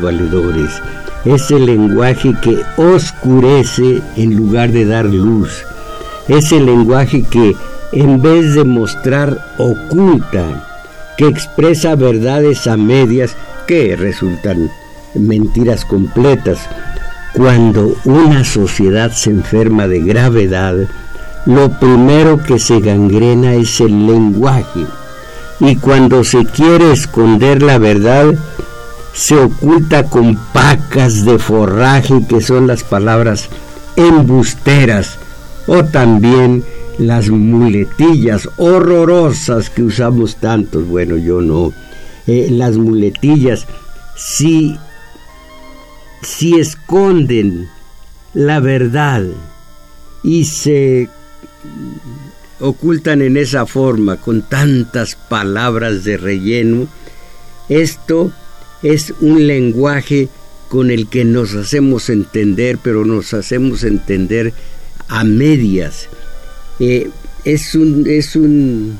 Valedores. Es el lenguaje que oscurece en lugar de dar luz. Es el lenguaje que, en vez de mostrar, oculta, que expresa verdades a medias que resultan mentiras completas. Cuando una sociedad se enferma de gravedad, lo primero que se gangrena es el lenguaje. Y cuando se quiere esconder la verdad, se oculta con pacas de forraje que son las palabras embusteras o también las muletillas horrorosas que usamos tantos, bueno yo no, eh, las muletillas si, si esconden la verdad y se ocultan en esa forma con tantas palabras de relleno, esto es un lenguaje con el que nos hacemos entender, pero nos hacemos entender a medias. Eh, es un, es un,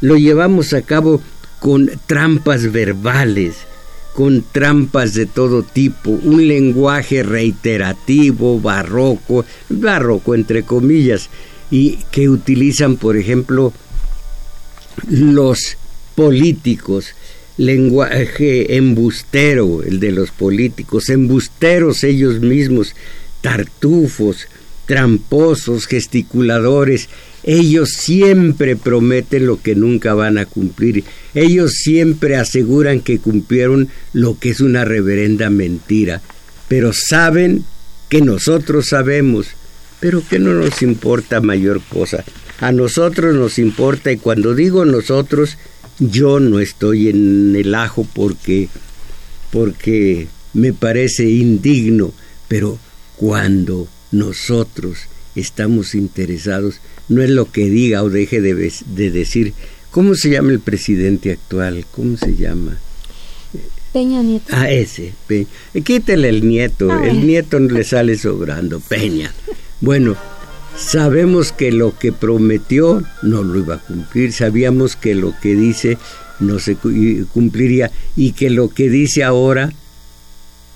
lo llevamos a cabo con trampas verbales, con trampas de todo tipo, un lenguaje reiterativo, barroco, barroco entre comillas, y que utilizan, por ejemplo, los políticos lenguaje embustero, el de los políticos, embusteros ellos mismos, tartufos, tramposos, gesticuladores, ellos siempre prometen lo que nunca van a cumplir. Ellos siempre aseguran que cumplieron lo que es una reverenda mentira. Pero saben que nosotros sabemos, pero que no nos importa mayor cosa. A nosotros nos importa y cuando digo nosotros, yo no estoy en el ajo porque, porque me parece indigno, pero cuando nosotros estamos interesados, no es lo que diga o deje de, de decir. ¿Cómo se llama el presidente actual? ¿Cómo se llama? Peña Nieto. Ah, ese. Quítele el nieto. El nieto no le sale sobrando. Peña. Bueno, Sabemos que lo que prometió no lo iba a cumplir, sabíamos que lo que dice no se cumpliría. Y que lo que dice ahora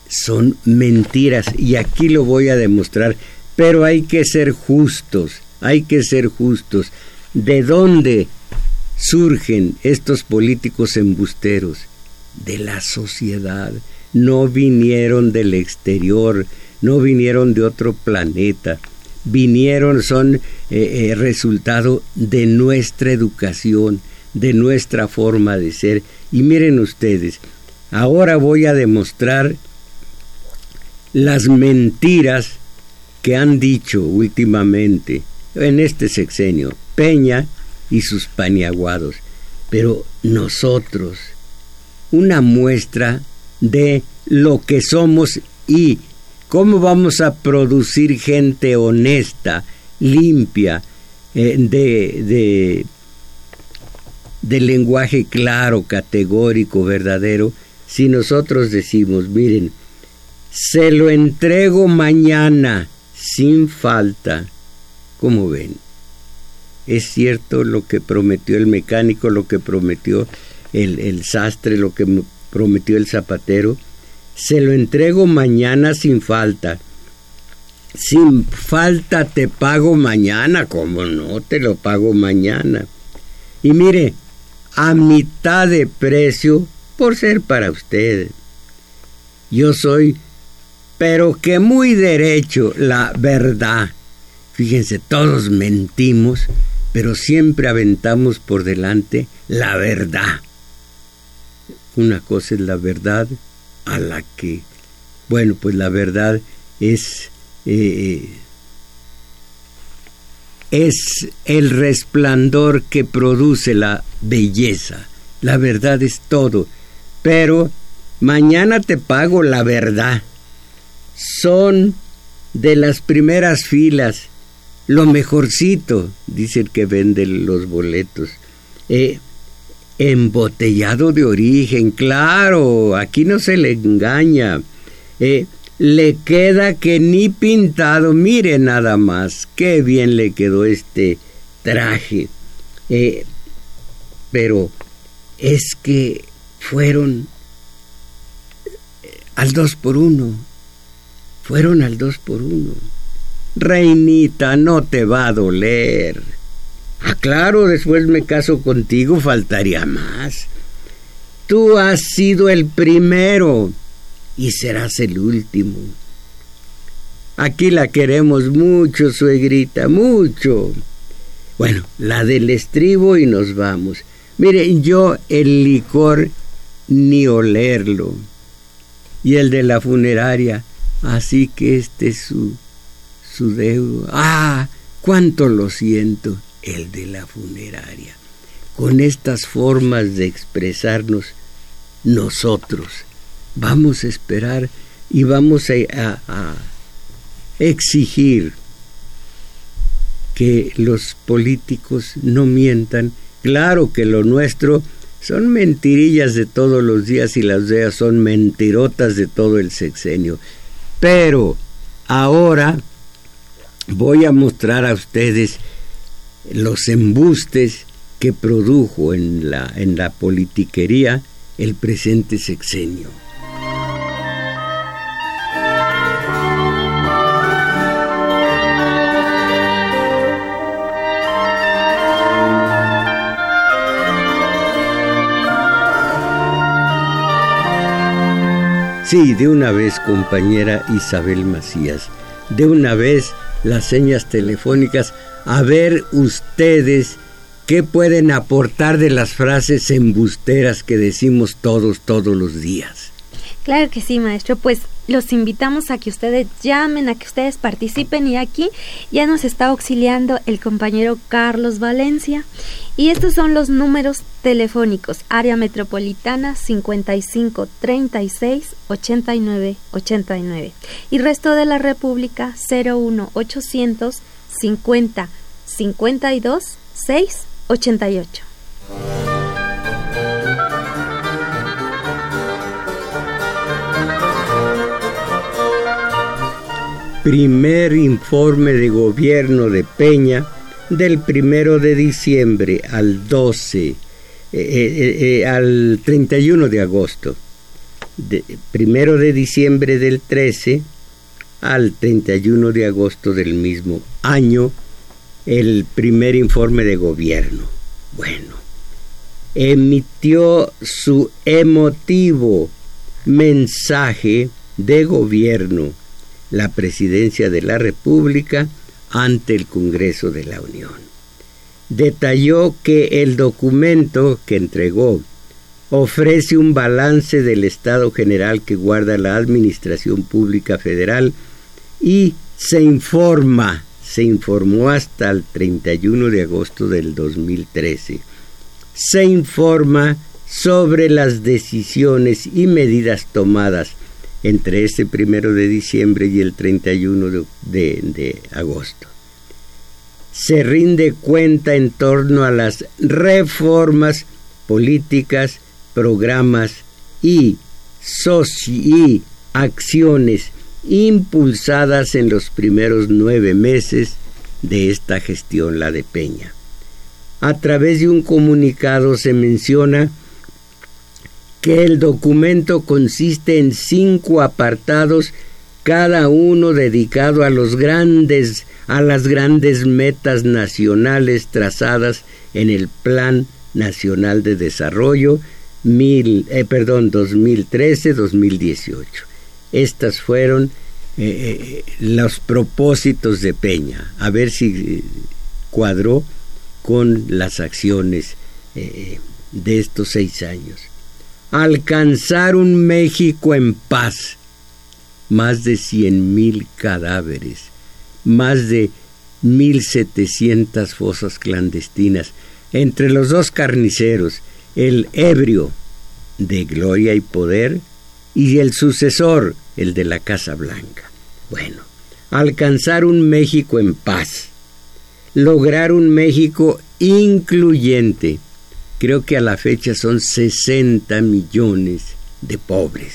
son mentiras. Y aquí lo voy a demostrar, pero hay que ser justos, hay que ser justos. ¿De dónde surgen estos políticos embusteros? De la sociedad, no vinieron del exterior, no vinieron de otro planeta vinieron son eh, eh, resultado de nuestra educación, de nuestra forma de ser. Y miren ustedes, ahora voy a demostrar las mentiras que han dicho últimamente en este sexenio Peña y sus paniaguados. Pero nosotros, una muestra de lo que somos y ¿Cómo vamos a producir gente honesta, limpia, eh, de, de, de lenguaje claro, categórico, verdadero, si nosotros decimos, miren, se lo entrego mañana sin falta. ¿Cómo ven? Es cierto lo que prometió el mecánico, lo que prometió el, el sastre, lo que prometió el zapatero se lo entrego mañana sin falta. Sin falta te pago mañana, como no te lo pago mañana. Y mire, a mitad de precio por ser para usted. Yo soy, pero que muy derecho, la verdad. Fíjense, todos mentimos, pero siempre aventamos por delante la verdad una cosa es la verdad a la que, bueno, pues la verdad es, eh, es el resplandor que produce la belleza. La verdad es todo. Pero mañana te pago la verdad. Son de las primeras filas, lo mejorcito, dice el que vende los boletos. Eh, embotellado de origen, claro, aquí no se le engaña. Eh, le queda que ni pintado, mire nada más, qué bien le quedó este traje. Eh, pero es que fueron al dos por uno, fueron al dos por uno. Reinita, no te va a doler. Ah, claro, después me caso contigo, faltaría más. Tú has sido el primero y serás el último. Aquí la queremos mucho, suegrita, mucho. Bueno, la del estribo y nos vamos. Mire, yo el licor ni olerlo. Y el de la funeraria, así que este es su, su deudo. Ah, cuánto lo siento el de la funeraria, con estas formas de expresarnos nosotros. Vamos a esperar y vamos a, exigir que los políticos no mientan. Claro que lo nuestro son mentirillas de todos los días y las de son mentirotas de todo el sexenio. Pero ahora voy a mostrar a ustedes los embustes que produjo en la, en la politiquería el presente sexenio. Sí, de una vez, compañera Isabel Macías, de una vez las señas telefónicas a ver ustedes qué pueden aportar de las frases embusteras que decimos todos, todos los días. Claro que sí, maestro. Pues los invitamos a que ustedes llamen, a que ustedes participen y aquí ya nos está auxiliando el compañero Carlos Valencia. Y estos son los números telefónicos. Área metropolitana 55 36 89 89. Y resto de la República 01 800 50 52 6 88. Primer informe de gobierno de Peña del primero de diciembre al 12, eh, eh, eh, al 31 de agosto. Primero de diciembre del 13 al 31 de agosto del mismo año el primer informe de gobierno. Bueno, emitió su emotivo mensaje de gobierno la presidencia de la República ante el Congreso de la Unión. Detalló que el documento que entregó ofrece un balance del estado general que guarda la Administración Pública Federal y se informa, se informó hasta el 31 de agosto del 2013, se informa sobre las decisiones y medidas tomadas entre este primero de diciembre y el 31 de, de agosto. Se rinde cuenta en torno a las reformas políticas, programas y, y acciones impulsadas en los primeros nueve meses de esta gestión, la de Peña. A través de un comunicado se menciona que el documento consiste en cinco apartados, cada uno dedicado a las grandes metas nacionales trazadas en el Plan Nacional de Desarrollo mil, eh, perdón, 2013-2018. Estas fueron eh, eh, los propósitos de Peña, a ver si cuadró con las acciones de estos seis años. Alcanzar un México en paz. Más de cien mil cadáveres, más de mil setecientas fosas clandestinas, entre los dos carniceros, el ebrio de gloria y poder y el sucesor, el de la Casa Blanca. Bueno, alcanzar un México en paz, lograr un México incluyente. Creo que a la fecha son 60 millones de pobres,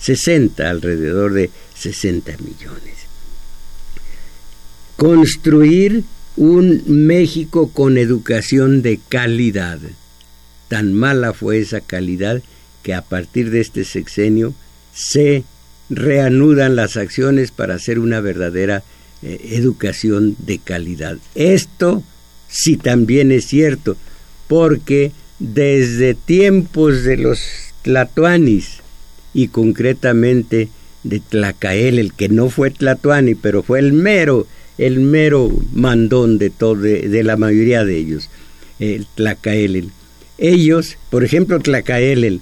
60 alrededor de 60 millones. Construir un México con educación de calidad. Tan mala fue esa calidad que a partir de este sexenio se reanudan las acciones para hacer una verdadera eh, educación de calidad. Esto sí también es cierto, porque desde tiempos de los tlatoanis y concretamente de Tlacael, el que no fue tlatoani, pero fue el mero el mero mandón de, todo, de, la mayoría de ellos, el Tlacaelel. Ellos, por ejemplo, Tlacaelel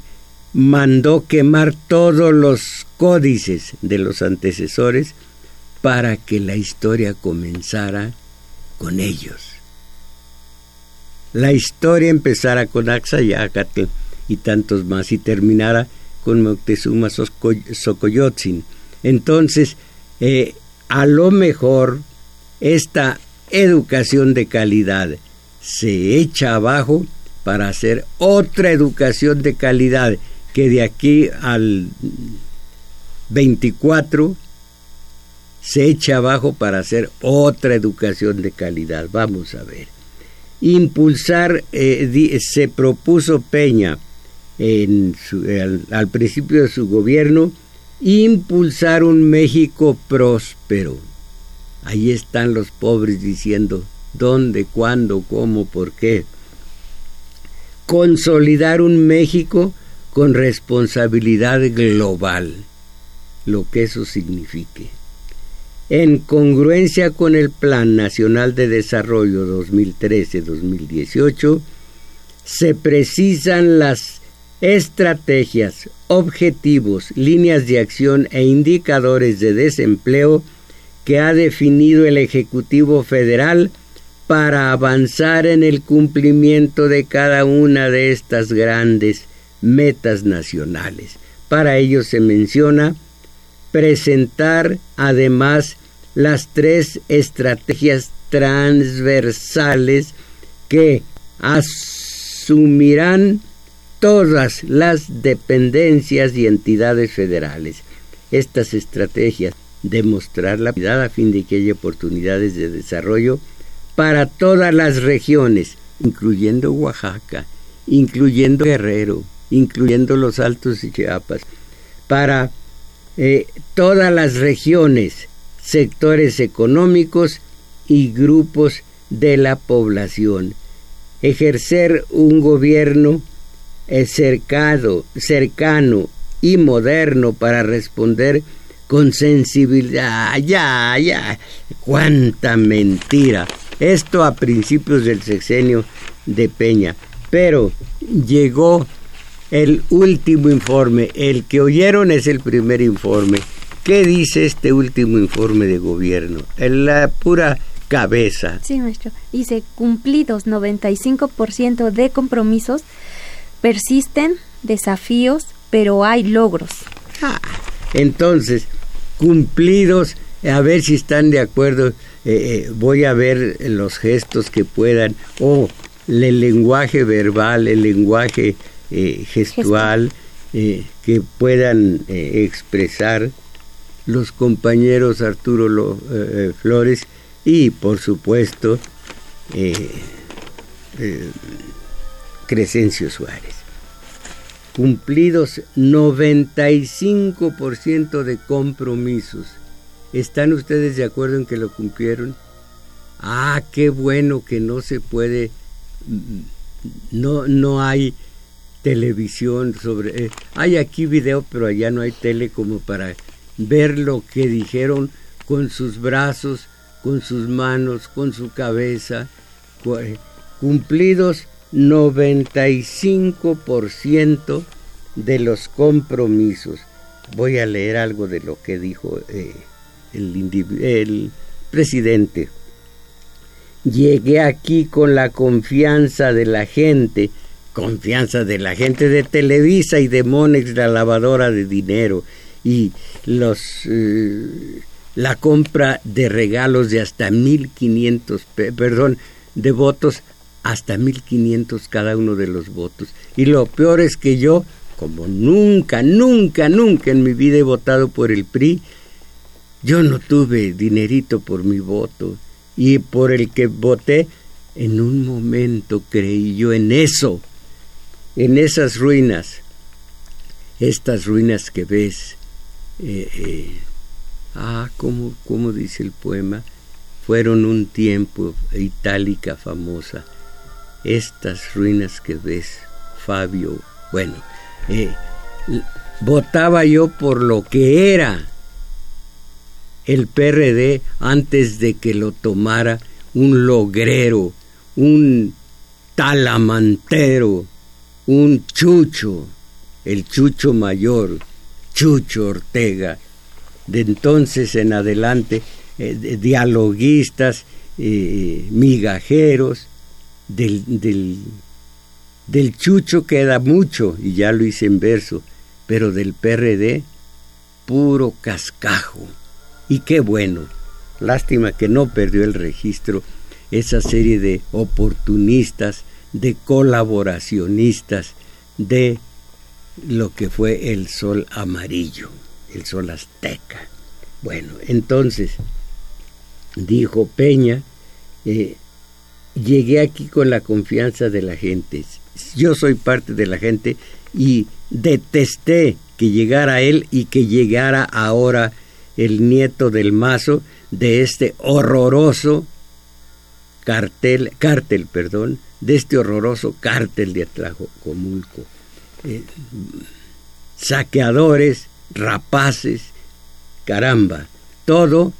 mandó quemar todos los códices de los antecesores para que la historia comenzara con ellos. La historia empezara con Axayacatl y tantos más y terminara con Moctezuma Xocoyotzin. Entonces, eh, a lo mejor esta educación de calidad se echa abajo para hacer otra educación de calidad que de aquí al 24 se echa abajo para hacer otra educación de calidad. Vamos a ver. Impulsar, eh, se propuso Peña al principio de su gobierno, impulsar un México próspero Ahí están los pobres diciendo dónde, cuándo, cómo, por qué. Consolidar un México con responsabilidad global, lo que eso signifique. En congruencia con el Plan Nacional de Desarrollo 2013-2018, se precisan las estrategias, objetivos, líneas de acción e indicadores de desempleo que ha definido el Ejecutivo Federal para avanzar en el cumplimiento de cada una de estas grandes metas nacionales. Para ello se menciona presentar además las tres estrategias transversales que asumirán todas las dependencias y entidades federales. Estas estrategias demostrar la vida a fin de que haya oportunidades de desarrollo para todas las regiones, incluyendo Oaxaca, incluyendo Guerrero, incluyendo los Altos de Chiapas, para eh, todas las regiones, sectores económicos y grupos de la población. Ejercer un gobierno eh, cercado, cercano y moderno para responder con sensibilidad. Ya, ya, cuánta mentira. Esto a principios del sexenio de Peña. Pero llegó el último informe. El que oyeron es el primer informe. ¿Qué dice este último informe de gobierno? En la pura cabeza. Sí, maestro. Dice, cumplidos 95% de compromisos, persisten desafíos, pero hay logros. Ah, entonces, cumplidos, a ver si están de acuerdo, eh, eh, voy a ver los gestos que puedan, o el lenguaje verbal, el lenguaje eh, gestual, que puedan expresar los compañeros Arturo Flores y, por supuesto, Crescencio Suárez cumplidos 95% de compromisos. ¿Están ustedes de acuerdo en que lo cumplieron? Ah, qué bueno que no se puede, no, no hay televisión sobre... Eh, hay aquí video, pero allá no hay tele como para ver lo que dijeron con sus brazos, con sus manos, con su cabeza. Cumplidos 95% de los compromisos. Voy a leer algo de lo que dijo eh, el, el presidente. Llegué aquí con la confianza de la gente, confianza de la gente de Televisa y de Monex, la lavadora de dinero, y los eh, la compra de regalos de hasta 1500, perdón, de votos hasta 1500 cada uno de los votos. Y lo peor es que yo, como nunca, nunca, nunca en mi vida he votado por el PRI, yo no tuve dinerito por mi voto y por el que voté, en un momento creí yo en eso, en esas ruinas, estas ruinas que ves. Eh, eh, ah, como, como dice el poema, fueron un tiempo itálica famosa. Estas ruinas que ves, Fabio, bueno, eh, votaba yo por lo que era el PRD antes de que lo tomara un logrero, un talamantero, un chucho, el chucho mayor, Chucho Ortega. De entonces en adelante, eh, dialoguistas, eh, migajeros, del, del, del chucho queda mucho, y ya lo hice en verso, pero del PRD, puro cascajo. Y qué bueno. Lástima que no perdió el registro esa serie de oportunistas, de colaboracionistas, de lo que fue el sol amarillo, el sol azteca. Bueno, entonces, dijo Peña, eh, llegué aquí con la confianza de la gente. Yo soy parte de la gente y detesté que llegara él y que llegara ahora el nieto del mazo de este horroroso cartel, cártel, perdón, de este horroroso cártel de Atlajocomulco. Eh, saqueadores, rapaces, caramba, todo,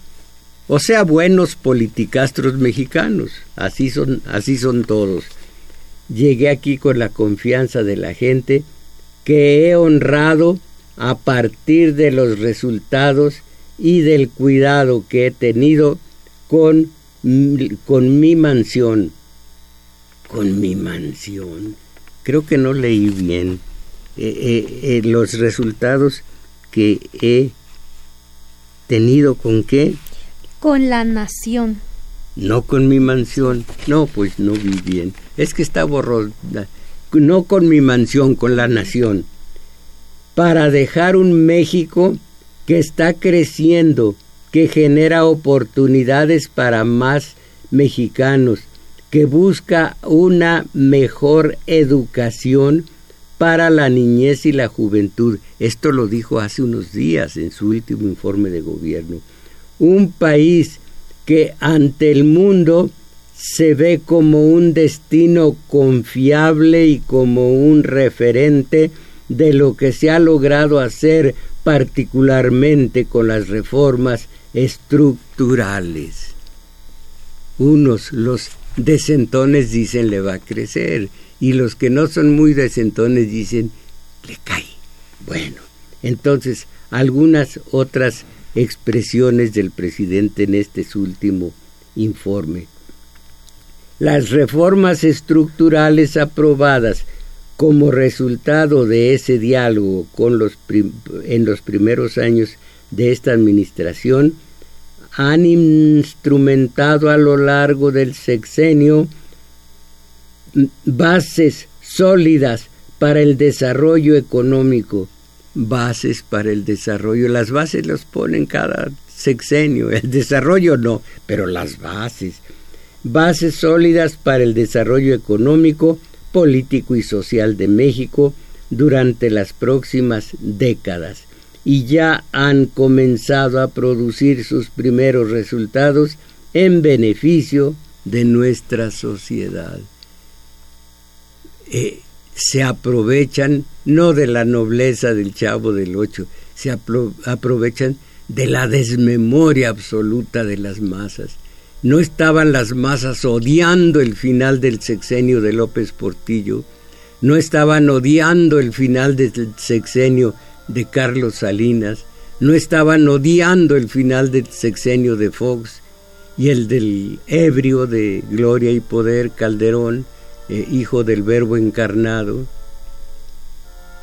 o sea, buenos politicastros mexicanos, así son, así son todos. Llegué aquí con la confianza de la gente que he honrado a partir de los resultados y del cuidado que he tenido con, con mi mansión. Con mi mansión. Creo que no leí bien eh, eh, eh, los resultados que he tenido con qué? Con la nación. No con mi mansión. No, pues no vi bien. Es que está borrosa. No con mi mansión, con la nación. Para dejar un México que está creciendo, que genera oportunidades para más mexicanos, que busca una mejor educación para la niñez y la juventud. Esto lo dijo hace unos días en su último informe de gobierno. Un país que ante el mundo se ve como un destino confiable y como un referente de lo que se ha logrado hacer particularmente con las reformas estructurales. Unos, los decentones, dicen le va a crecer, y los que no son muy decentones dicen le cae. Bueno, entonces algunas otras expresiones del presidente en este último informe. Las reformas estructurales aprobadas como resultado de ese diálogo con los en los primeros años de esta administración, han instrumentado a lo largo del sexenio bases sólidas para el desarrollo económico, bases para el desarrollo. Las bases las ponen cada sexenio, el desarrollo no, pero las bases. Bases sólidas para el desarrollo económico, político y social de México durante las próximas décadas y ya han comenzado a producir sus primeros resultados en beneficio de nuestra sociedad. Eh, se aprovechan no de la nobleza del chavo del ocho, se aprovechan de la desmemoria absoluta de las masas. No estaban las masas odiando el final del sexenio de López Portillo, no estaban odiando el final del sexenio de Carlos Salinas, no estaban odiando el final del sexenio de Fox y el del ebrio de Gloria y Poder Calderón, eh, hijo del Verbo encarnado,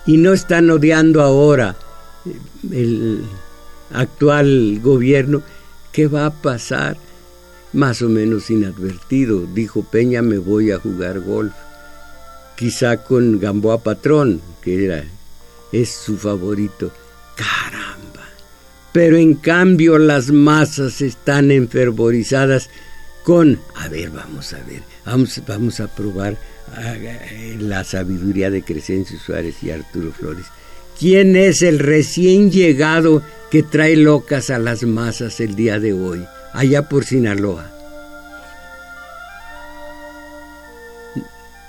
y no están odiando ahora eh, el actual gobierno, ¿qué va a pasar? Más o menos inadvertido, dijo Peña, me voy a jugar golf. Quizá con Gamboa Patrón, que era, es su favorito. Caramba. Pero en cambio las masas están enfervorizadas con, a ver, vamos a ver, vamos, vamos a probar la sabiduría de Crescencio Suárez y Arturo Flores. ¿Quién es el recién llegado que trae locas a las masas el día de hoy, allá por Sinaloa?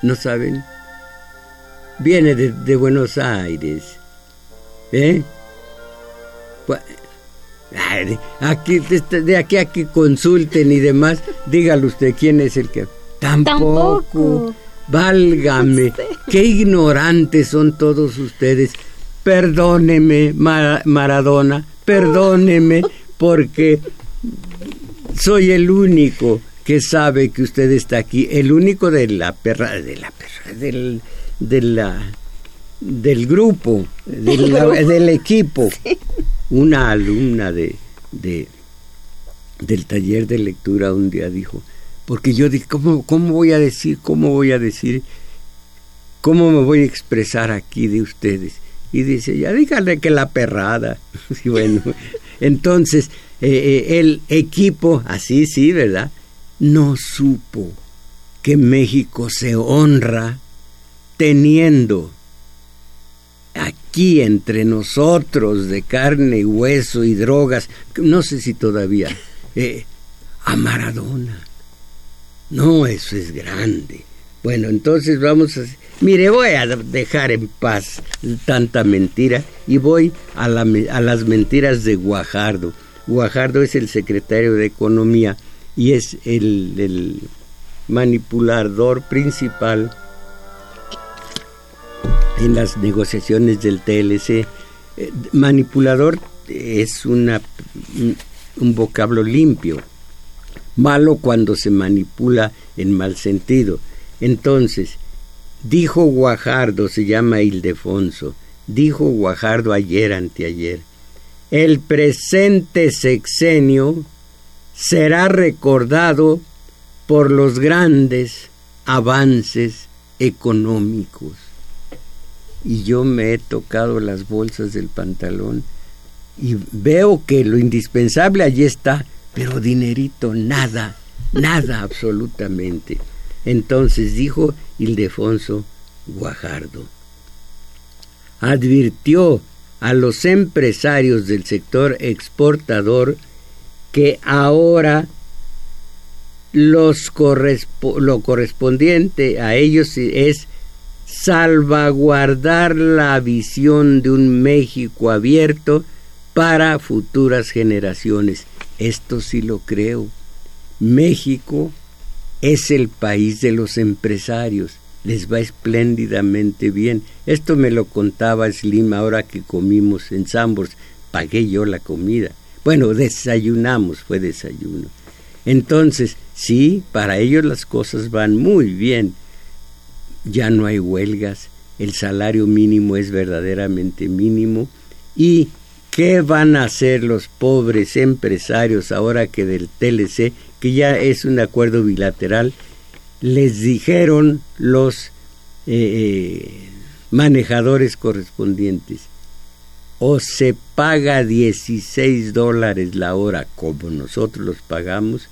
¿No saben? Viene de, Buenos Aires. ¿Eh? Aquí, de aquí a que consulten y demás, dígale usted quién es el que... Tampoco. Válgame, qué ignorantes son todos ustedes. Perdóneme, Maradona, perdóneme, porque soy el único que sabe que usted está aquí, el único de la perra, de la perra, del, de la, del grupo, del, equipo. Una alumna de, de, del taller de lectura un día dijo, porque yo dije, ¿cómo, ¿cómo voy a decir, cómo voy a decir, cómo me voy a expresar aquí de ustedes? Y dice, ya dígale que la perrada. y bueno, entonces eh, eh, el equipo, así sí, ¿verdad? No supo que México se honra teniendo aquí entre nosotros de carne y hueso y drogas, no sé si todavía, eh, a Maradona. No, eso es grande. Bueno, entonces vamos a... Mire, voy a dejar en paz tanta mentira y voy a, a las mentiras de Guajardo. Guajardo es el secretario de Economía y es el manipulador principal en las negociaciones del TLC. Eh, manipulador es un vocablo limpio malo cuando se manipula en mal sentido. Entonces, dijo Guajardo, se llama Ildefonso, dijo Guajardo ayer anteayer, el presente sexenio será recordado por los grandes avances económicos. Y yo me he tocado las bolsas del pantalón y veo que lo indispensable allí está, pero dinerito, nada, nada absolutamente. Entonces dijo Ildefonso Guajardo, advirtió a los empresarios del sector exportador que ahora los lo correspondiente a ellos es salvaguardar la visión de un México abierto para futuras generaciones esto sí lo creo. México es el país de los empresarios. Les va espléndidamente bien. Esto me lo contaba Slim ahora que comimos en Sambors. Pagué yo la comida. Bueno, desayunamos, fue desayuno. Entonces, sí, para ellos las cosas van muy bien. Ya no hay huelgas, el salario mínimo es verdaderamente mínimo y ¿Qué van a hacer los pobres empresarios ahora que del TLC, que ya es un acuerdo bilateral, les dijeron los eh, eh, manejadores correspondientes? O se paga 16 dólares la hora como nosotros los pagamos,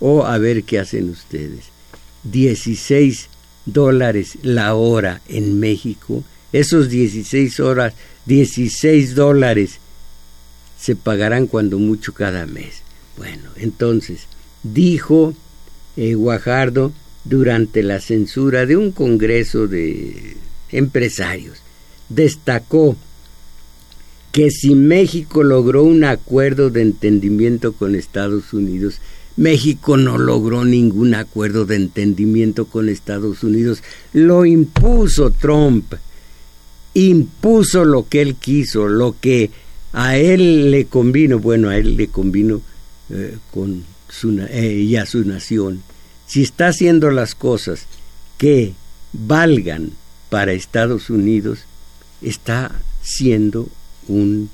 o a ver qué hacen ustedes. 16 dólares la hora en México, esos 16 horas, 16 dólares se pagarán cuando mucho cada mes. Bueno, entonces, dijo eh, Guajardo durante la censura de un congreso de empresarios, destacó que si México logró un acuerdo de entendimiento con Estados Unidos, México no logró ningún acuerdo de entendimiento con Estados Unidos. Lo impuso Trump. Impuso lo que él quiso, lo que a él le convino. Bueno, a él le convino eh, con su, eh, y a su nación. Si está haciendo las cosas que valgan para Estados Unidos, está siendo un,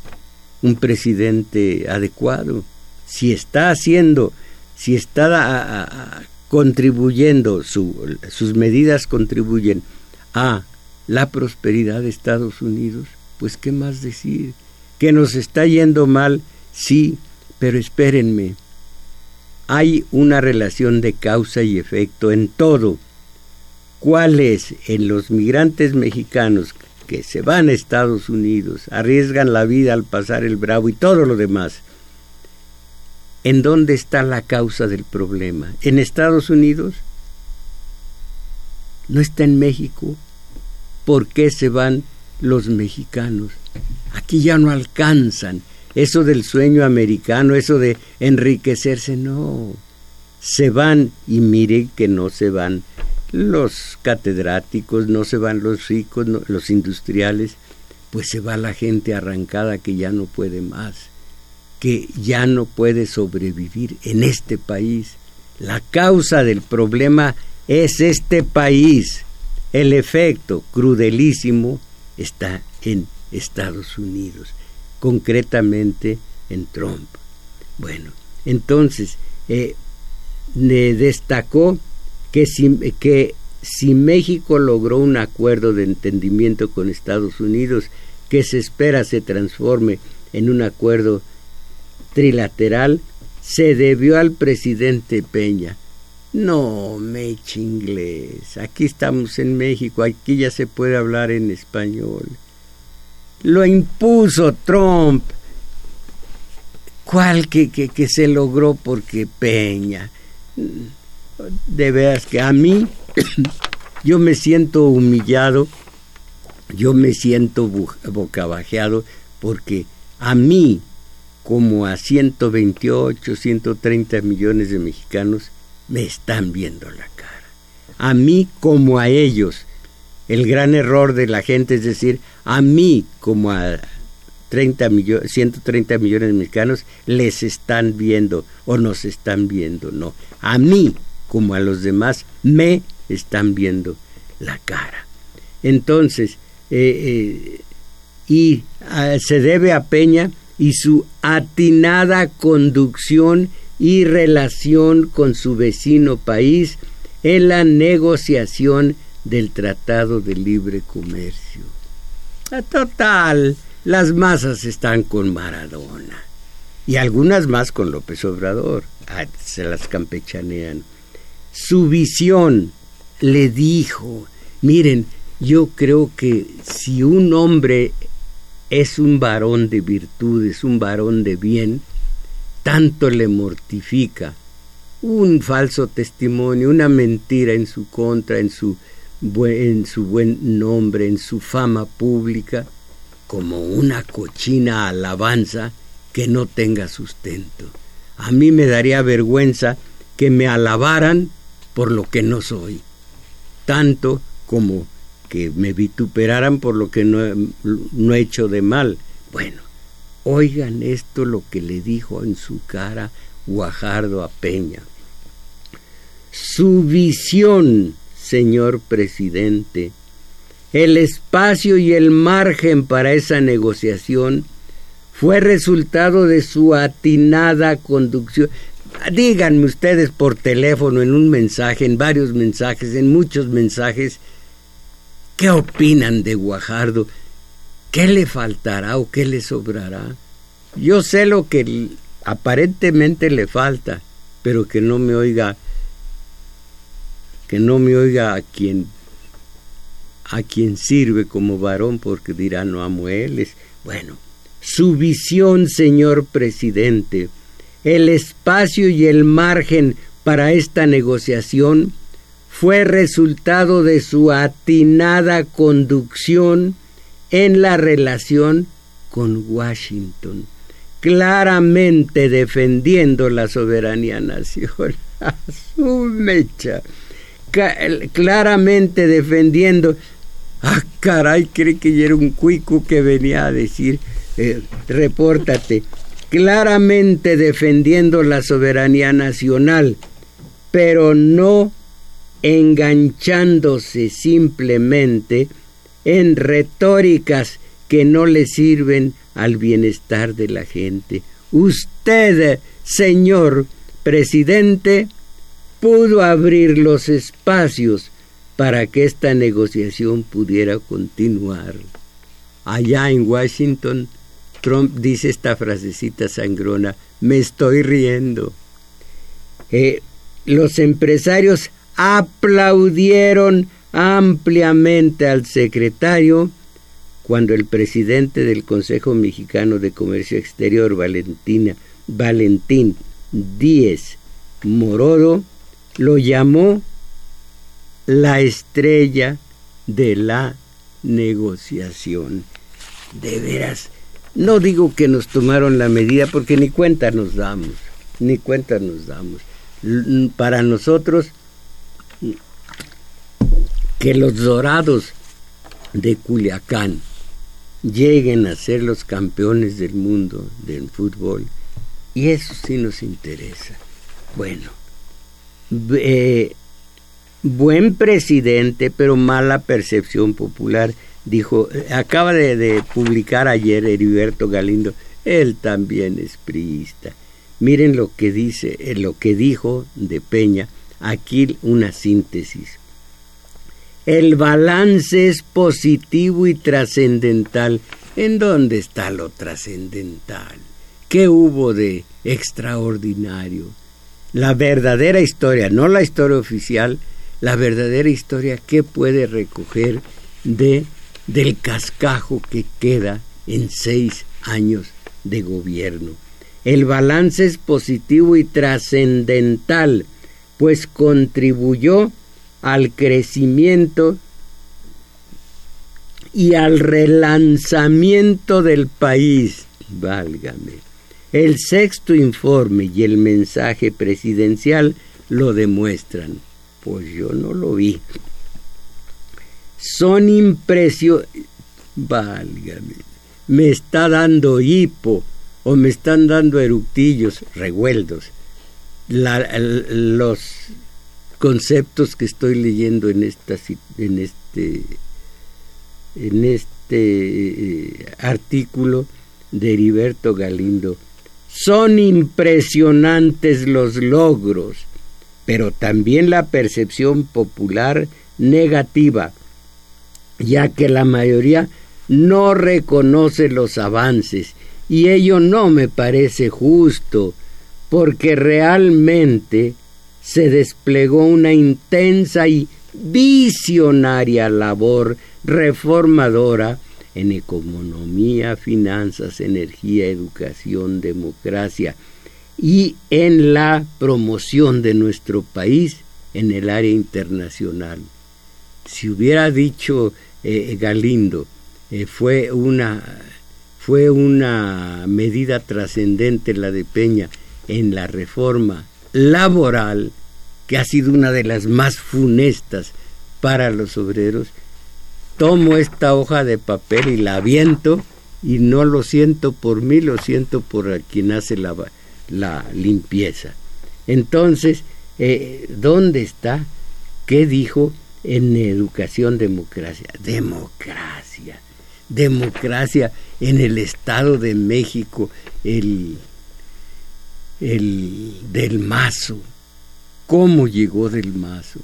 un presidente adecuado. Si está haciendo si está contribuyendo, sus medidas contribuyen a la prosperidad de Estados Unidos, pues qué más decir. Que nos está yendo mal, sí, pero espérenme. Hay una relación de causa y efecto en todo. ¿Cuál es en los migrantes mexicanos que se van a Estados Unidos, arriesgan la vida al pasar el bravo y todo lo demás? ¿En dónde está la causa del problema? ¿En Estados Unidos? ¿No está en México? ¿Por qué se van los mexicanos? Aquí ya no alcanzan. Eso del sueño americano, eso de enriquecerse, no. Se van y miren que no se van los catedráticos, no se van los ricos, los industriales, pues se va la gente arrancada que ya no puede más que ya no puede sobrevivir en este país. La causa del problema es este país. El efecto crudelísimo está en Estados Unidos, concretamente en Trump. Bueno, entonces, eh, destacó que si, que si México logró un acuerdo de entendimiento con Estados Unidos, que se espera se transforme en un acuerdo trilateral se debió al presidente Peña. No, me inglés. Aquí estamos en México, aquí ya se puede hablar en español. Lo impuso Trump. ¿Cuál que, que, que se logró porque Peña? De veras que a mí yo me siento humillado, yo me siento bocabajeado porque a mí como a 128, 130 millones de mexicanos me están viendo la cara. A mí como a ellos. El gran error de la gente es decir, a mí como a 30 millones, 130 millones de mexicanos les están viendo o nos están viendo. No, a mí como a los demás me están viendo la cara. Entonces, eh, eh, y ah, se debe a Peña y su atinada conducción y relación con su vecino país en la negociación del Tratado de Libre Comercio. A total, las masas están con Maradona y algunas más con López Obrador. Ah, se las campechanean. Su visión le dijo, miren, yo creo que si un hombre es un varón de virtudes, un varón de bien, tanto le mortifica un falso testimonio, una mentira en su contra, en su, en su buen nombre, en su fama pública, como una cochina alabanza que no tenga sustento. A mí me daría vergüenza que me alabaran por lo que no soy, tanto como que me vituperaran por lo que no, no he hecho de mal. Bueno, oigan esto lo que le dijo en su cara Guajardo a Peña. Su visión, señor presidente, el espacio y el margen para esa negociación fue resultado de su atinada conducción. Díganme ustedes por teléfono, en un mensaje, en varios mensajes, en muchos mensajes, ¿Qué opinan de Guajardo? ¿Qué le faltará o qué le sobrará? Yo sé lo que aparentemente le falta, pero que no me oiga, que no me oiga a quien a quien sirve como varón porque dirá no amo él. Bueno, su visión, señor presidente, el espacio y el margen para esta negociación fue resultado de su atinada conducción en la relación con Washington. claramente defendiendo la soberanía nacional. Su mecha. Claramente defendiendo. Ah, caray, cree que yo era un cuico que venía a decir, eh, repórtate. Claramente defendiendo la soberanía nacional, pero no enganchándose simplemente en retóricas que no le sirven al bienestar de la gente. Usted, señor presidente, pudo abrir los espacios para que esta negociación pudiera continuar. Allá en Washington, Trump dice esta frasecita sangrona, me estoy riendo. Eh, los empresarios aplaudieron ampliamente al secretario cuando el presidente del Consejo Mexicano de Comercio Exterior, Valentina, Valentín Díez Morodo, lo llamó la estrella de la negociación. De veras, no digo que nos tomaron la medida porque ni cuenta nos damos, ni cuenta nos damos. Para nosotros, que los dorados de Culiacán lleguen a ser los campeones del mundo del fútbol. Y eso sí nos interesa. Bueno, buen presidente, pero mala percepción popular, dijo, acaba de, publicar ayer Heriberto Galindo, él también es priista. Miren lo que dice, eh, lo que dijo de Peña, aquí una síntesis. El balance es positivo y trascendental. ¿En dónde está lo trascendental? ¿Qué hubo de extraordinario? La verdadera historia, no la historia oficial, la verdadera historia que puede recoger de del cascajo que queda en seis años de gobierno. El balance es positivo y trascendental, pues contribuyó al crecimiento y al relanzamiento del país. Válgame. El sexto informe y el mensaje presidencial lo demuestran. Pues yo no lo vi. Son impresionantes. Válgame. Me está dando hipo o me están dando eructillos, revueltos. los conceptos que estoy leyendo en esta en este en este eh, artículo de Heriberto Galindo. Son impresionantes los logros pero también la percepción popular negativa ya que la mayoría no reconoce los avances y ello no me parece justo porque realmente se desplegó una intensa y visionaria labor reformadora en economía, finanzas, energía, educación, democracia y en la promoción de nuestro país en el área internacional. Si hubiera dicho eh, Galindo, eh, fue, una, fue una medida trascendente la de Peña en la reforma laboral, que ha sido una de las más funestas para los obreros, tomo esta hoja de papel y la aviento y no lo siento por mí, lo siento por quien hace la, la limpieza. Entonces, eh, ¿dónde está? ¿Qué dijo en educación democracia? Democracia. Democracia en el Estado de México, el el del mazo. ¿Cómo llegó del mazo?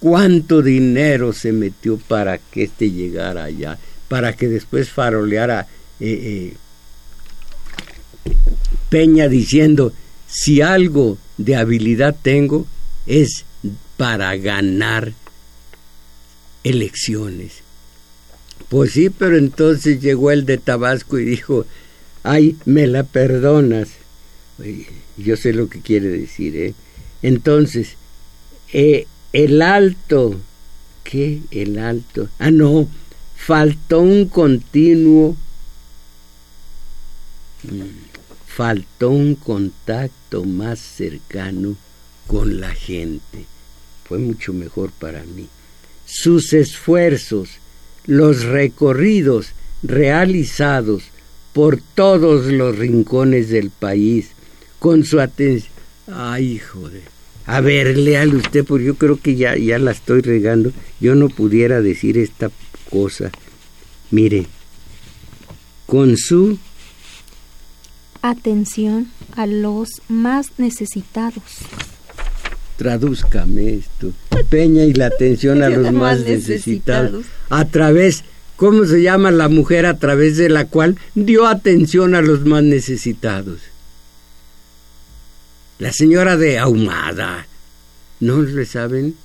¿Cuánto dinero se metió para que éste llegara allá? Para que después faroleara eh, eh, Peña diciendo, si algo de habilidad tengo es para ganar elecciones. Pues sí, pero entonces llegó el de Tabasco y dijo, ay, me la perdonas yo sé lo que quiere decir, ¿eh? Entonces, eh, el alto, ¿qué? El alto. Ah, no, faltó un continuo faltó un contacto más cercano con la gente. Fue mucho mejor para mí. Sus esfuerzos, los recorridos realizados por todos los rincones del país, con su atención. Ay, joder. A ver, léale usted, porque yo creo que ya, ya la estoy regando. Yo no pudiera decir esta cosa. Mire, con su atención a los más necesitados. Tradúzcame esto. Peña y la atención a los más necesitados. A través, ¿cómo se llama la mujer a través de la cual dio atención a los más necesitados? La señora de Ahumada. ¿No le saben?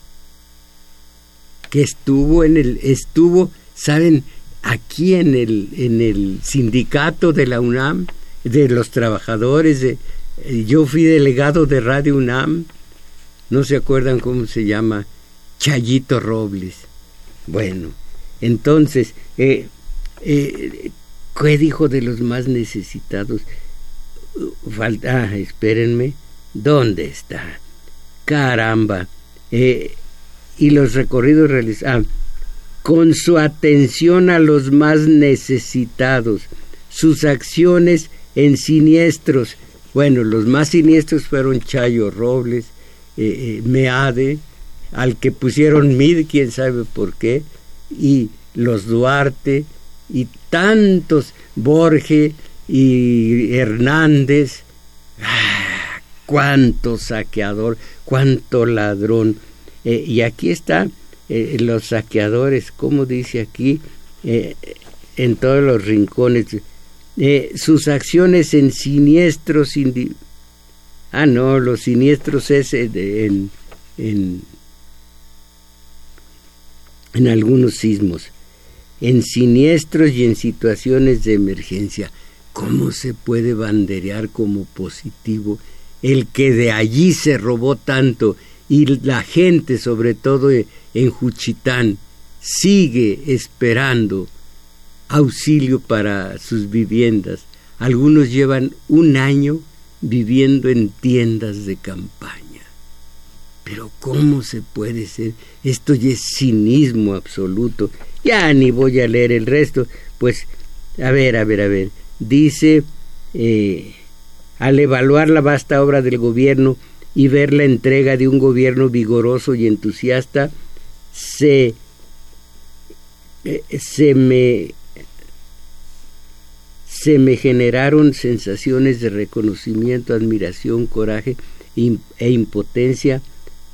Que estuvo en el, estuvo, ¿saben? Aquí en el, en el sindicato de la UNAM de los trabajadores. Eh, yo fui delegado de Radio UNAM, no se acuerdan cómo se llama, Chayito Robles. Bueno, entonces, eh, eh, ¿qué dijo de los más necesitados? Falta, ah, espérenme, ¿dónde está? Caramba. y los recorridos realizados. Ah, con su atención a los más necesitados, sus acciones en siniestros. Bueno, los más siniestros fueron Chayo Robles, eh, eh, Meade, al que pusieron Mid, quién sabe por qué, y los Duarte, y tantos, Borges y Hernández. ¡Ah! Cuánto saqueador, cuánto ladrón. Eh, y aquí están los saqueadores, como dice aquí, en todos los rincones. Eh, sus acciones en siniestros ah no los siniestros es eh, en, en, en algunos sismos. En siniestros y en situaciones de emergencia. Cómo se puede banderear como positivo el que de allí se robó tanto y la gente sobre todo en Juchitán sigue esperando auxilio para sus viviendas. Algunos llevan un año viviendo en tiendas de campaña. Pero ¿cómo se puede ser? Esto ya es cinismo absoluto. Ya ni voy a leer el resto. Pues, a ver, a ver, a ver. Dice, eh, al evaluar la vasta obra del gobierno y ver la entrega de un gobierno vigoroso y entusiasta, se, eh, se me se me generaron sensaciones de reconocimiento, admiración, coraje e impotencia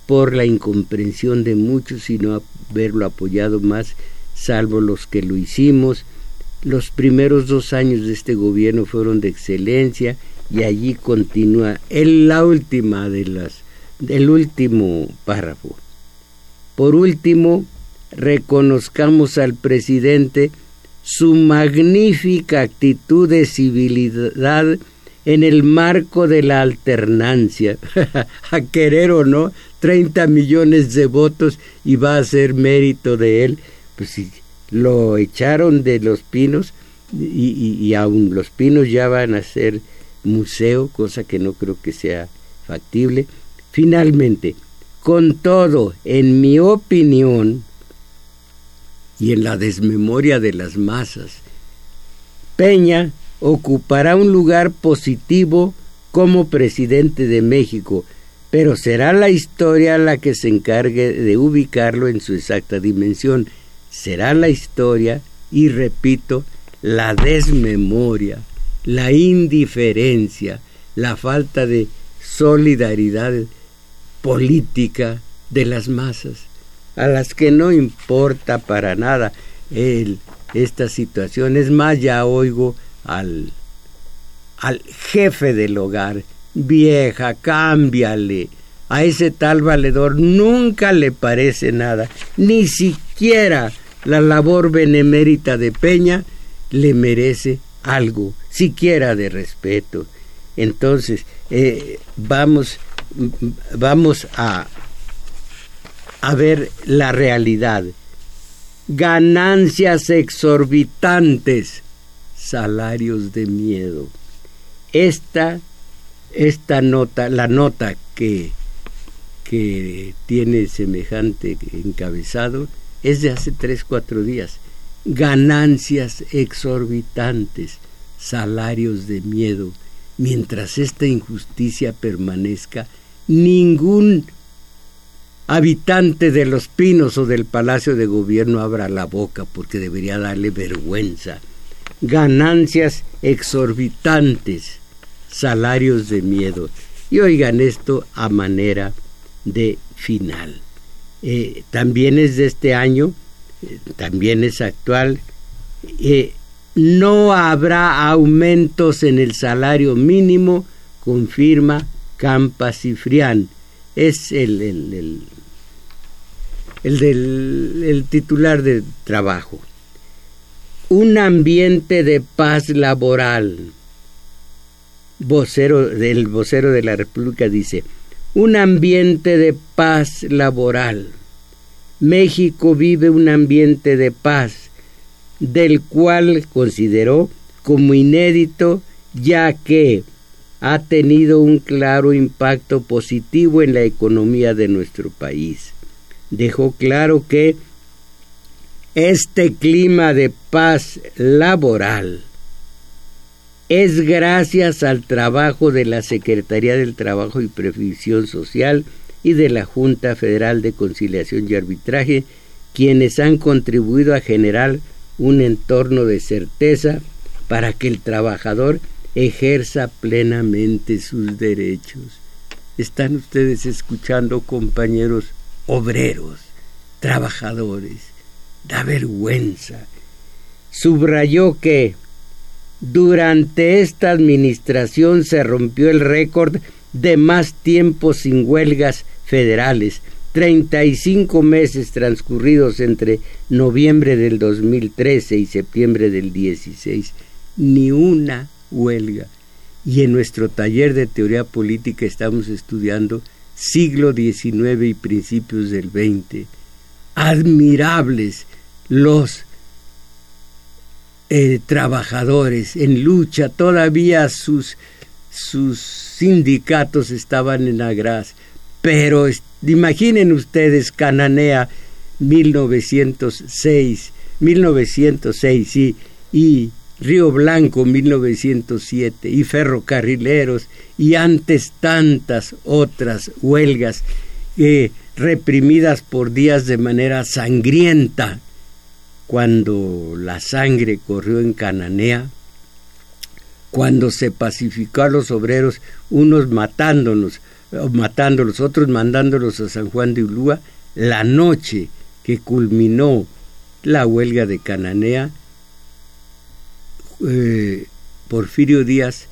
por la incomprensión de muchos y no haberlo apoyado más, salvo los que lo hicimos. Los primeros dos años de este gobierno fueron de excelencia y allí continúa el, la última de las, el último párrafo. Por último, reconozcamos al presidente su magnífica actitud de civilidad en el marco de la alternancia. a querer o no, 30 millones de votos y va a ser mérito de él. Pues si lo echaron de los pinos y, y aún los pinos ya van a ser museo, cosa que no creo que sea factible. Finalmente, con todo, en mi opinión, y en la desmemoria de las masas. Peña ocupará un lugar positivo como presidente de México, pero será la historia la que se encargue de ubicarlo en su exacta dimensión. Será la historia, y repito, la desmemoria, la indiferencia, la falta de solidaridad política de las masas a las que no importa para nada esta situación. Es más, ya oigo al, al jefe del hogar, vieja, cámbiale. A ese tal valedor nunca le parece nada, ni siquiera la labor benemérita de Peña le merece algo, siquiera de respeto. Entonces, eh, vamos, vamos a, a ver la realidad. Ganancias exorbitantes, salarios de miedo. esta, esta nota, la nota que, que tiene semejante encabezado, es de hace tres, cuatro días. Ganancias exorbitantes, salarios de miedo. Mientras esta injusticia permanezca, ningún habitante de los pinos o del palacio de gobierno abra la boca porque debería darle vergüenza. Ganancias exorbitantes, salarios de miedo. Y oigan esto a manera de final. Eh, también es de este año, también es actual. Eh, no habrá aumentos en el salario mínimo, confirma Campa Cifrián. Es el, el, el, del el titular de trabajo. Un ambiente de paz laboral. Vocero, del vocero de la República dice, un ambiente de paz laboral. México vive un ambiente de paz, del cual consideró como inédito, ya que ha tenido un claro impacto positivo en la economía de nuestro país. Dejó claro que este clima de paz laboral es gracias al trabajo de la Secretaría del Trabajo y Previsión Social y de la Junta Federal de Conciliación y Arbitraje, quienes han contribuido a generar un entorno de certeza para que el trabajador ejerza plenamente sus derechos. Están ustedes escuchando, compañeros obreros, trabajadores. Da vergüenza. Subrayó que durante esta administración se rompió el récord de más tiempo sin huelgas federales, 35 meses transcurridos entre noviembre del 2013 y septiembre del 16, ni una huelga. Y en nuestro taller de teoría política estamos estudiando siglo XIX y principios del XX. Admirables los eh, trabajadores en lucha, todavía sus, sus sindicatos estaban en agraz, pero imaginen ustedes Cananea 1906, 1906, sí, y Río Blanco 1907 y ferrocarrileros y antes tantas otras huelgas eh, reprimidas por días de manera sangrienta cuando la sangre corrió en Cananea, cuando se pacificó a los obreros, unos matándonos, matándolos, otros mandándolos a San Juan de Ulúa, la noche que culminó la huelga de Cananea, eh, Porfirio Díaz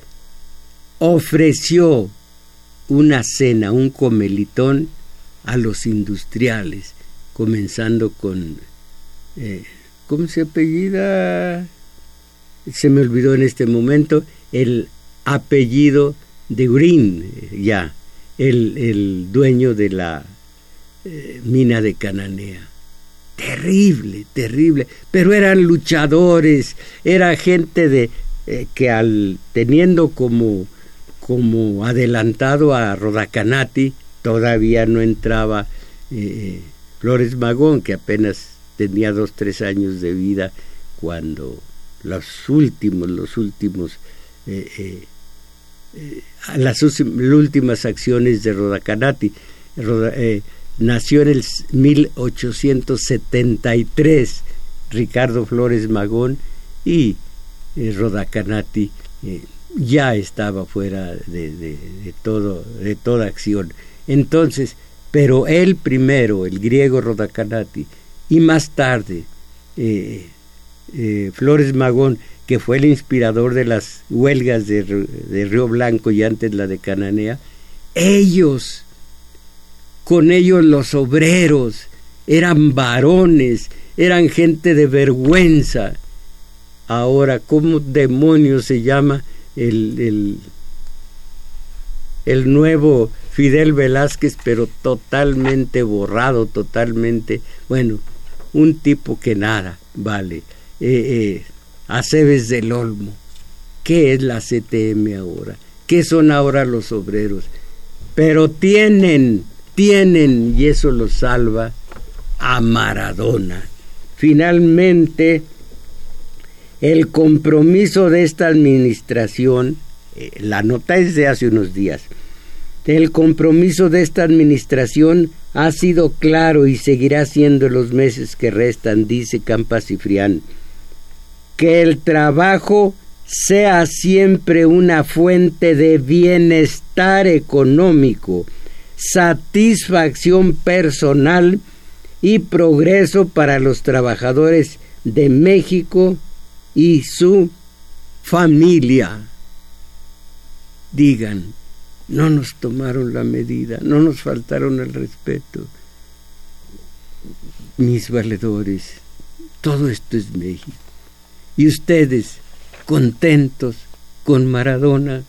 ofreció una cena, un comelitón a los industriales, comenzando con eh, ¿cómo se apellida? Se me olvidó en este momento el apellido de Green, ya, el, dueño de la eh, mina de Cananea. Terrible, terrible, pero eran luchadores, era gente de eh, que al teniendo como como adelantado a Rodacanati todavía no entraba eh, Flores Magón que apenas tenía dos, tres años de vida cuando los últimos, los últimos, las últimas acciones de Rodacanati. nació en el 1873 Ricardo Flores Magón y Rodacanati ya estaba fuera de, de, todo, de toda acción. Entonces, pero él primero, el griego Rodacanati, y más tarde eh, eh, Flores Magón, que fue el inspirador de las huelgas de, de, Río Blanco y antes la de Cananea, ellos, con ellos los obreros, eran varones, eran gente de vergüenza. Ahora, ¿cómo demonios se llama el, el, el nuevo Fidel Velázquez, pero totalmente borrado, totalmente, bueno, un tipo que nada vale. Eh, eh, Aceves del Olmo. qué es la CTM ahora, qué son ahora los obreros. Pero tienen, tienen, y eso los salva, a Maradona. Finalmente, el compromiso de esta administración, eh, la nota es de hace unos días, el compromiso de esta administración ha sido claro y seguirá siendo los meses que restan, dice Campas Cifrián. Que el trabajo sea siempre una fuente de bienestar económico, satisfacción personal y progreso para los trabajadores de México y su familia. Digan, no nos tomaron la medida, no nos faltaron el respeto. Mis valedores, todo esto es México. Y ustedes, contentos con Maradona,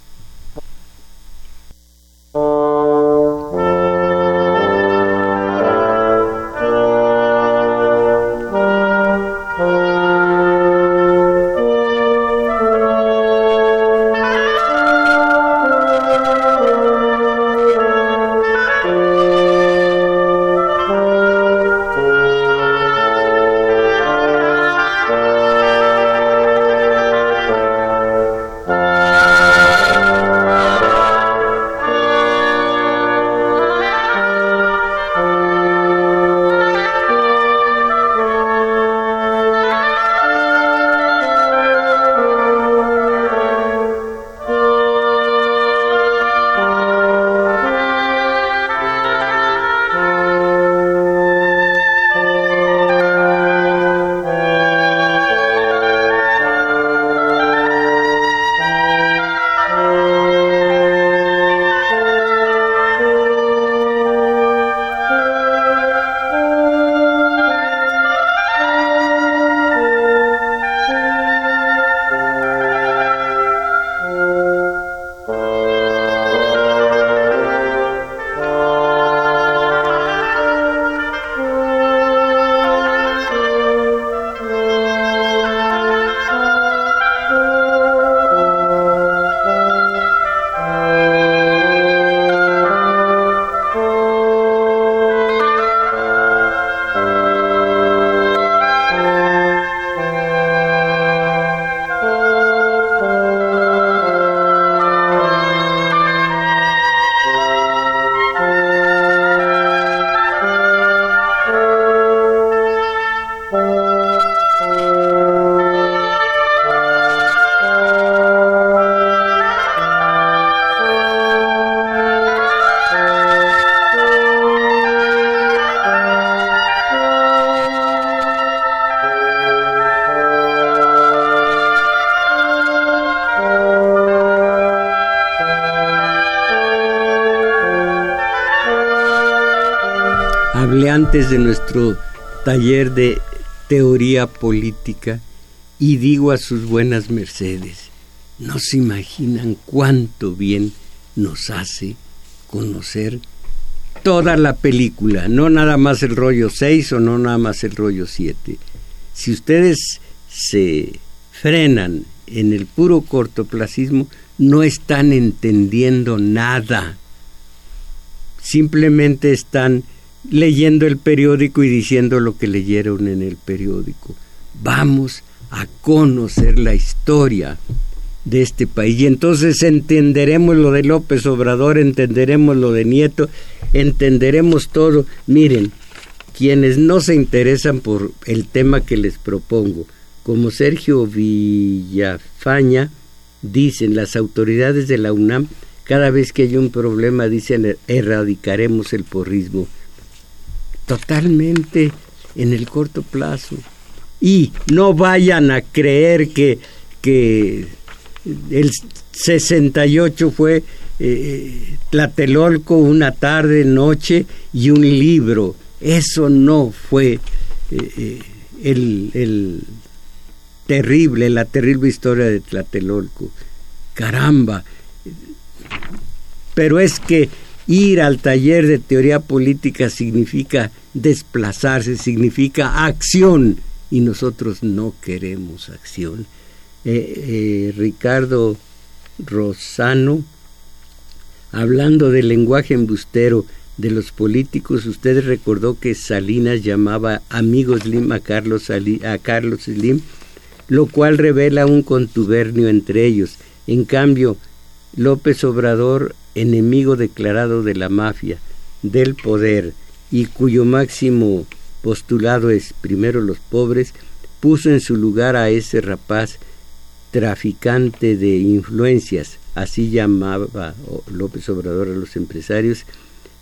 de nuestro taller de teoría política y digo a sus buenas mercedes, no se imaginan cuánto bien nos hace conocer toda la película, no nada más el rollo 6 o no nada más el rollo 7. Si ustedes se frenan en el puro cortoplacismo, no están entendiendo nada. Simplemente están leyendo el periódico y diciendo lo que leyeron en el periódico. Vamos a conocer la historia de este país y entonces entenderemos lo de López Obrador, entenderemos lo de Nieto, entenderemos todo. Miren, quienes no se interesan por el tema que les propongo, como Sergio Villafaña, dicen las autoridades de la UNAM, cada vez que hay un problema dicen erradicaremos el porrismo totalmente en el corto plazo. Y no vayan a creer que, que el 68 fue eh, Tlatelolco una tarde, noche y un libro. Eso no fue eh, eh, el, el terrible, la terrible historia de Tlatelolco. Caramba. Pero es que Ir al taller de teoría política significa desplazarse, significa acción y nosotros no queremos acción. eh, Ricardo Rosano, hablando del lenguaje embustero de los políticos, usted recordó que Salinas llamaba amigos Slim a Carlos, a Carlos Slim, lo cual revela un contubernio entre ellos. En cambio, López Obrador, enemigo declarado de la mafia, del poder, y cuyo máximo postulado es primero los pobres, puso en su lugar a ese rapaz traficante de influencias, así llamaba López Obrador a los empresarios,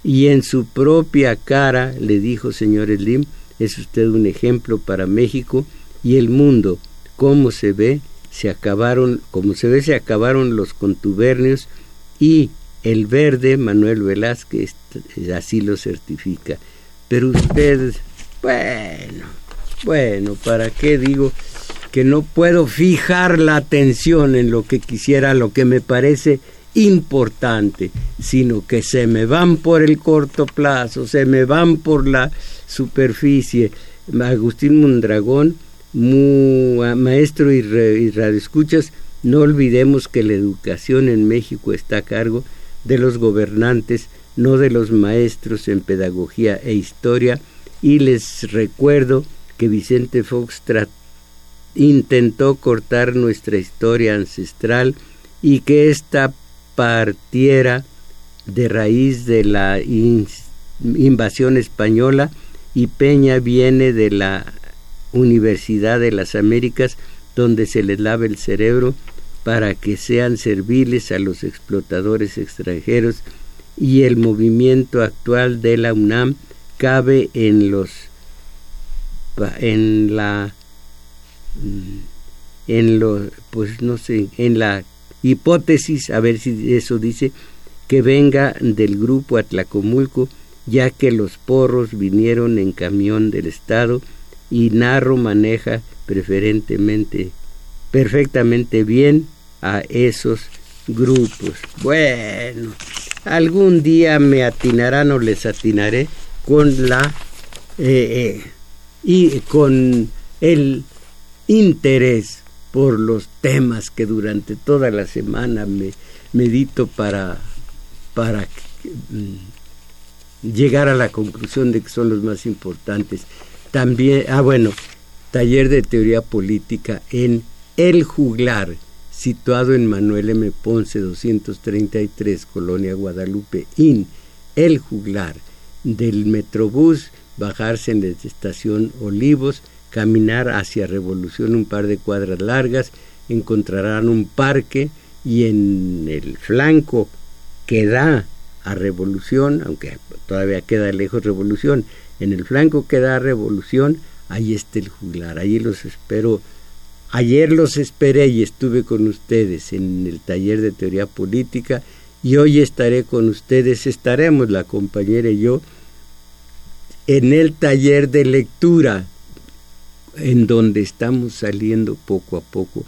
y en su propia cara le dijo, señor Slim, es usted un ejemplo para México y el mundo, como se ve, se acabaron, como se ve, se acabaron los contubernios y el verde, Manuel Velázquez, así lo certifica. Pero usted, bueno, bueno, ¿para qué digo que no puedo fijar la atención en lo que quisiera, lo que me parece importante, sino que se me van por el corto plazo, se me van por la superficie. Agustín Mondragón, maestro y, y radioescuchas, no olvidemos que la educación en México está a cargo los gobernantes, no de los maestros en pedagogía e historia, y les recuerdo que Vicente Fox intentó cortar nuestra historia ancestral y que ésta partiera de raíz de la invasión española y Peña viene de la Universidad de las Américas donde se les lava el cerebro para que sean serviles a los explotadores extranjeros y el movimiento actual de la UNAM cabe en los en la mm, en lo pues no sé en la hipótesis a ver si eso dice que venga del grupo Atlacomulco ya que los porros vinieron en camión del estado y Narro maneja preferentemente perfectamente bien a esos grupos. Bueno, algún día me atinarán o les atinaré con la eh, eh, y con el interés por los temas que durante toda la semana me medito para para mm, llegar a la conclusión de que son los más importantes. También, ah bueno, taller de teoría política en El Juglar, situado en Manuel M. Ponce 233, Colonia Guadalupe, IN, El Juglar, del Metrobús, bajarse en la estación Olivos, caminar hacia Revolución un par de cuadras largas, encontrarán un parque y en el flanco que da a Revolución, aunque todavía queda lejos Revolución, en el flanco que da a Revolución, ahí está el juglar, ahí los espero Ayer los esperé y estuve con ustedes en el taller de teoría política y hoy estaré con ustedes, estaremos la compañera y yo en el taller de lectura en donde estamos saliendo poco a poco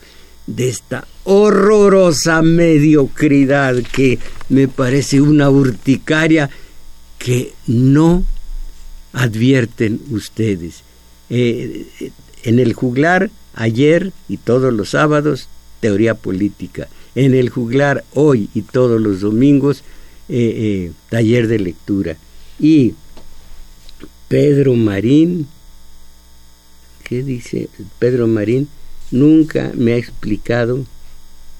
de esta horrorosa mediocridad que me parece una urticaria que no advierten ustedes. Eh, en el juglar ayer y todos los sábados, teoría política. En el juglar hoy y todos los domingos, eh, eh, taller de lectura. Y Pedro Marín, ¿qué dice? Pedro Marín nunca me ha explicado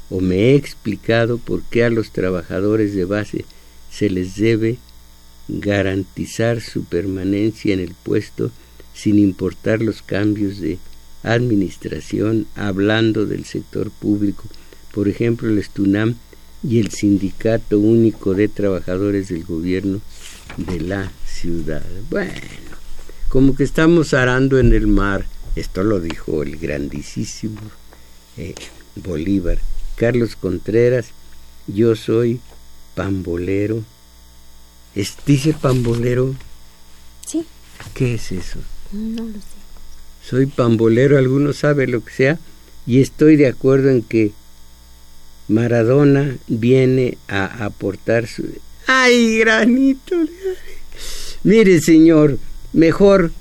o me he explicado por qué a los trabajadores de base se les debe garantizar su permanencia en el puesto sin importar los cambios de administración hablando del sector público, por ejemplo el Estunam y el Sindicato Único de Trabajadores del Gobierno de la Ciudad. Bueno, como que estamos arando en el mar, esto lo dijo el grandísimo eh, Bolívar. Carlos Contreras, yo soy pambolero. ¿Dice pambolero? Sí. ¿Qué es eso? No lo sé soy pambolero, alguno sabe lo que sea, y estoy de acuerdo en que Maradona viene a aportar su... ¡Ay, granito! Mire, señor, mejor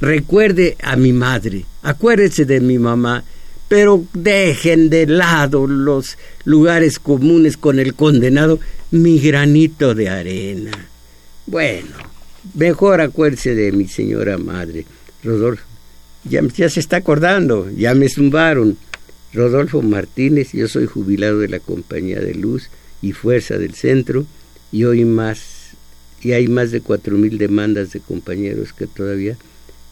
recuerde a mi madre, acuérdese de mi mamá, pero dejen de lado los lugares comunes con el condenado, mi granito de arena. Bueno, mejor acuérdese de mi señora madre, Rodolfo. Ya, ya se está acordando, ya me zumbaron. Rodolfo Martínez, yo soy jubilado de la Compañía de Luz y Fuerza del Centro y hoy más, y hay más de cuatro mil demandas de compañeros que todavía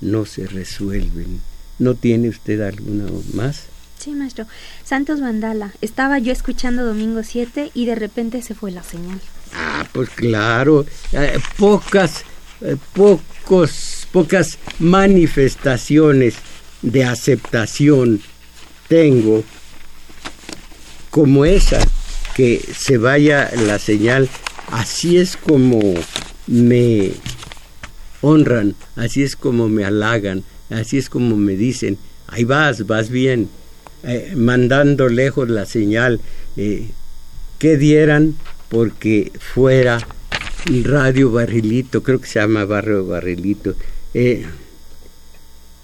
no se resuelven. ¿No tiene usted alguna más? Sí, maestro. Santos Vandala. Estaba yo escuchando Domingo 7 y de repente se fue la señal. Ah, pues claro. Eh, pocas, eh, pocos, pocas manifestaciones de aceptación tengo como esa, que se vaya la señal. Así es como me honran, así es como me halagan, así es como me dicen, ahí vas, vas bien, eh, mandando lejos la señal, eh, que dieran porque fuera Radio Barrilito, creo que se llama Barrio Barrilito. Eh,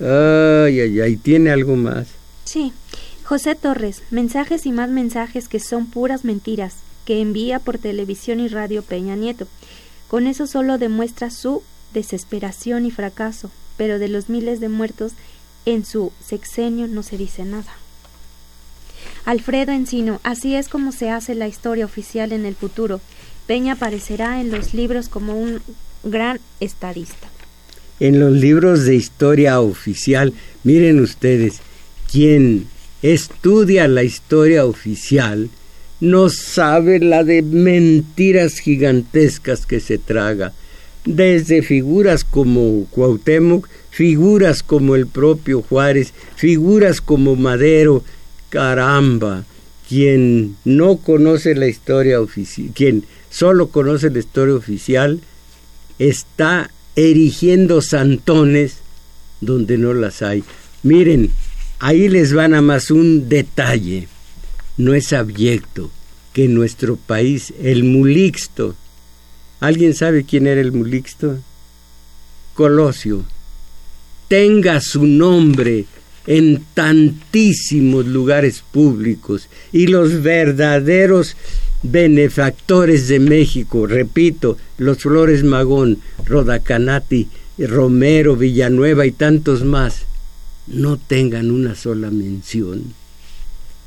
ay, ay, ay, ¿tiene algo más? Sí. José Torres, mensajes y más mensajes que son puras mentiras, que envía por televisión y radio Peña Nieto. Con eso solo demuestra su desesperación y fracaso, pero de los miles de muertos en su sexenio no se dice nada. Alfredo Encino, así es como se hace la historia oficial en el futuro. Peña aparecerá en los libros como un gran estadista. En los libros de historia oficial, miren ustedes, quien estudia la historia oficial no sabe la de mentiras gigantescas que se traga desde figuras como Cuauhtémoc, figuras como el propio Juárez, figuras como Madero, caramba, quien no conoce la historia oficial, quien solo conoce la historia oficial, está erigiendo santones donde no las hay. Miren, ahí les van a más un detalle. No es abyecto que en nuestro país el mulixto ¿Alguien sabe quién era el Mulixto? Colosio. Tenga su nombre en tantísimos lugares públicos y los verdaderos benefactores de México, repito, los Flores Magón, Rodacanati, Romero, Villanueva y tantos más, no tengan una sola mención.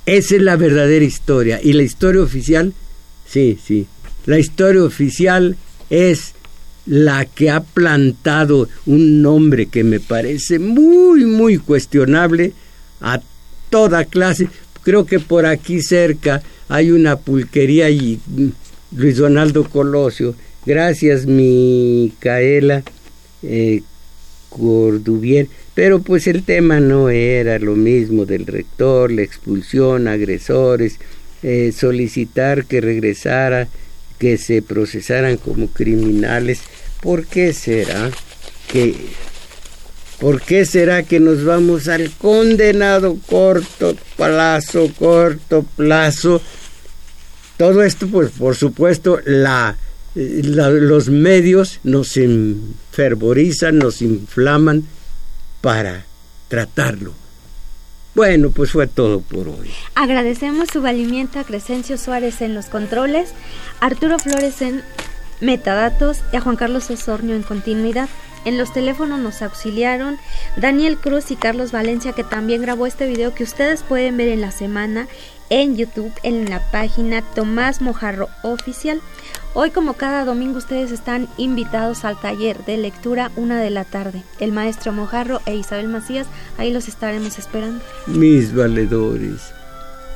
Esa es la verdadera historia. Y la historia oficial, sí, sí, la historia oficial es la que ha plantado un nombre que me parece muy, muy cuestionable a toda clase. Creo que por aquí cerca hay una pulquería y Luis Donaldo Colosio. Gracias, Micaela eh, Cordubier. Pero pues el tema no era lo mismo del rector, la expulsión, agresores, eh, solicitar que regresara que se procesaran como criminales. ¿Por qué será que ¿Por qué será que nos vamos al condenado corto plazo, corto plazo? Todo esto, pues por supuesto, la, los medios nos enfervorizan, nos inflaman para tratarlo bueno, pues fue todo por hoy. Agradecemos su valimiento a Crescencio Suárez en los controles, Arturo Flores en metadatos y a Juan Carlos Osornio en continuidad. En los teléfonos nos auxiliaron Daniel Cruz y Carlos Valencia, que también grabó este video que ustedes pueden ver en la semana en YouTube en la página Tomás Mojarro Oficial. Hoy como cada domingo ustedes están invitados al taller de lectura una de la tarde. El maestro Mojarro e Isabel Macías, ahí los estaremos esperando. Mis valedores,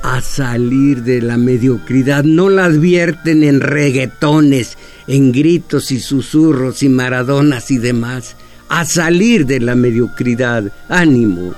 a salir de la mediocridad, no la advierten en reggaetones, en gritos y susurros y maradonas y demás. A salir de la mediocridad, ánimo.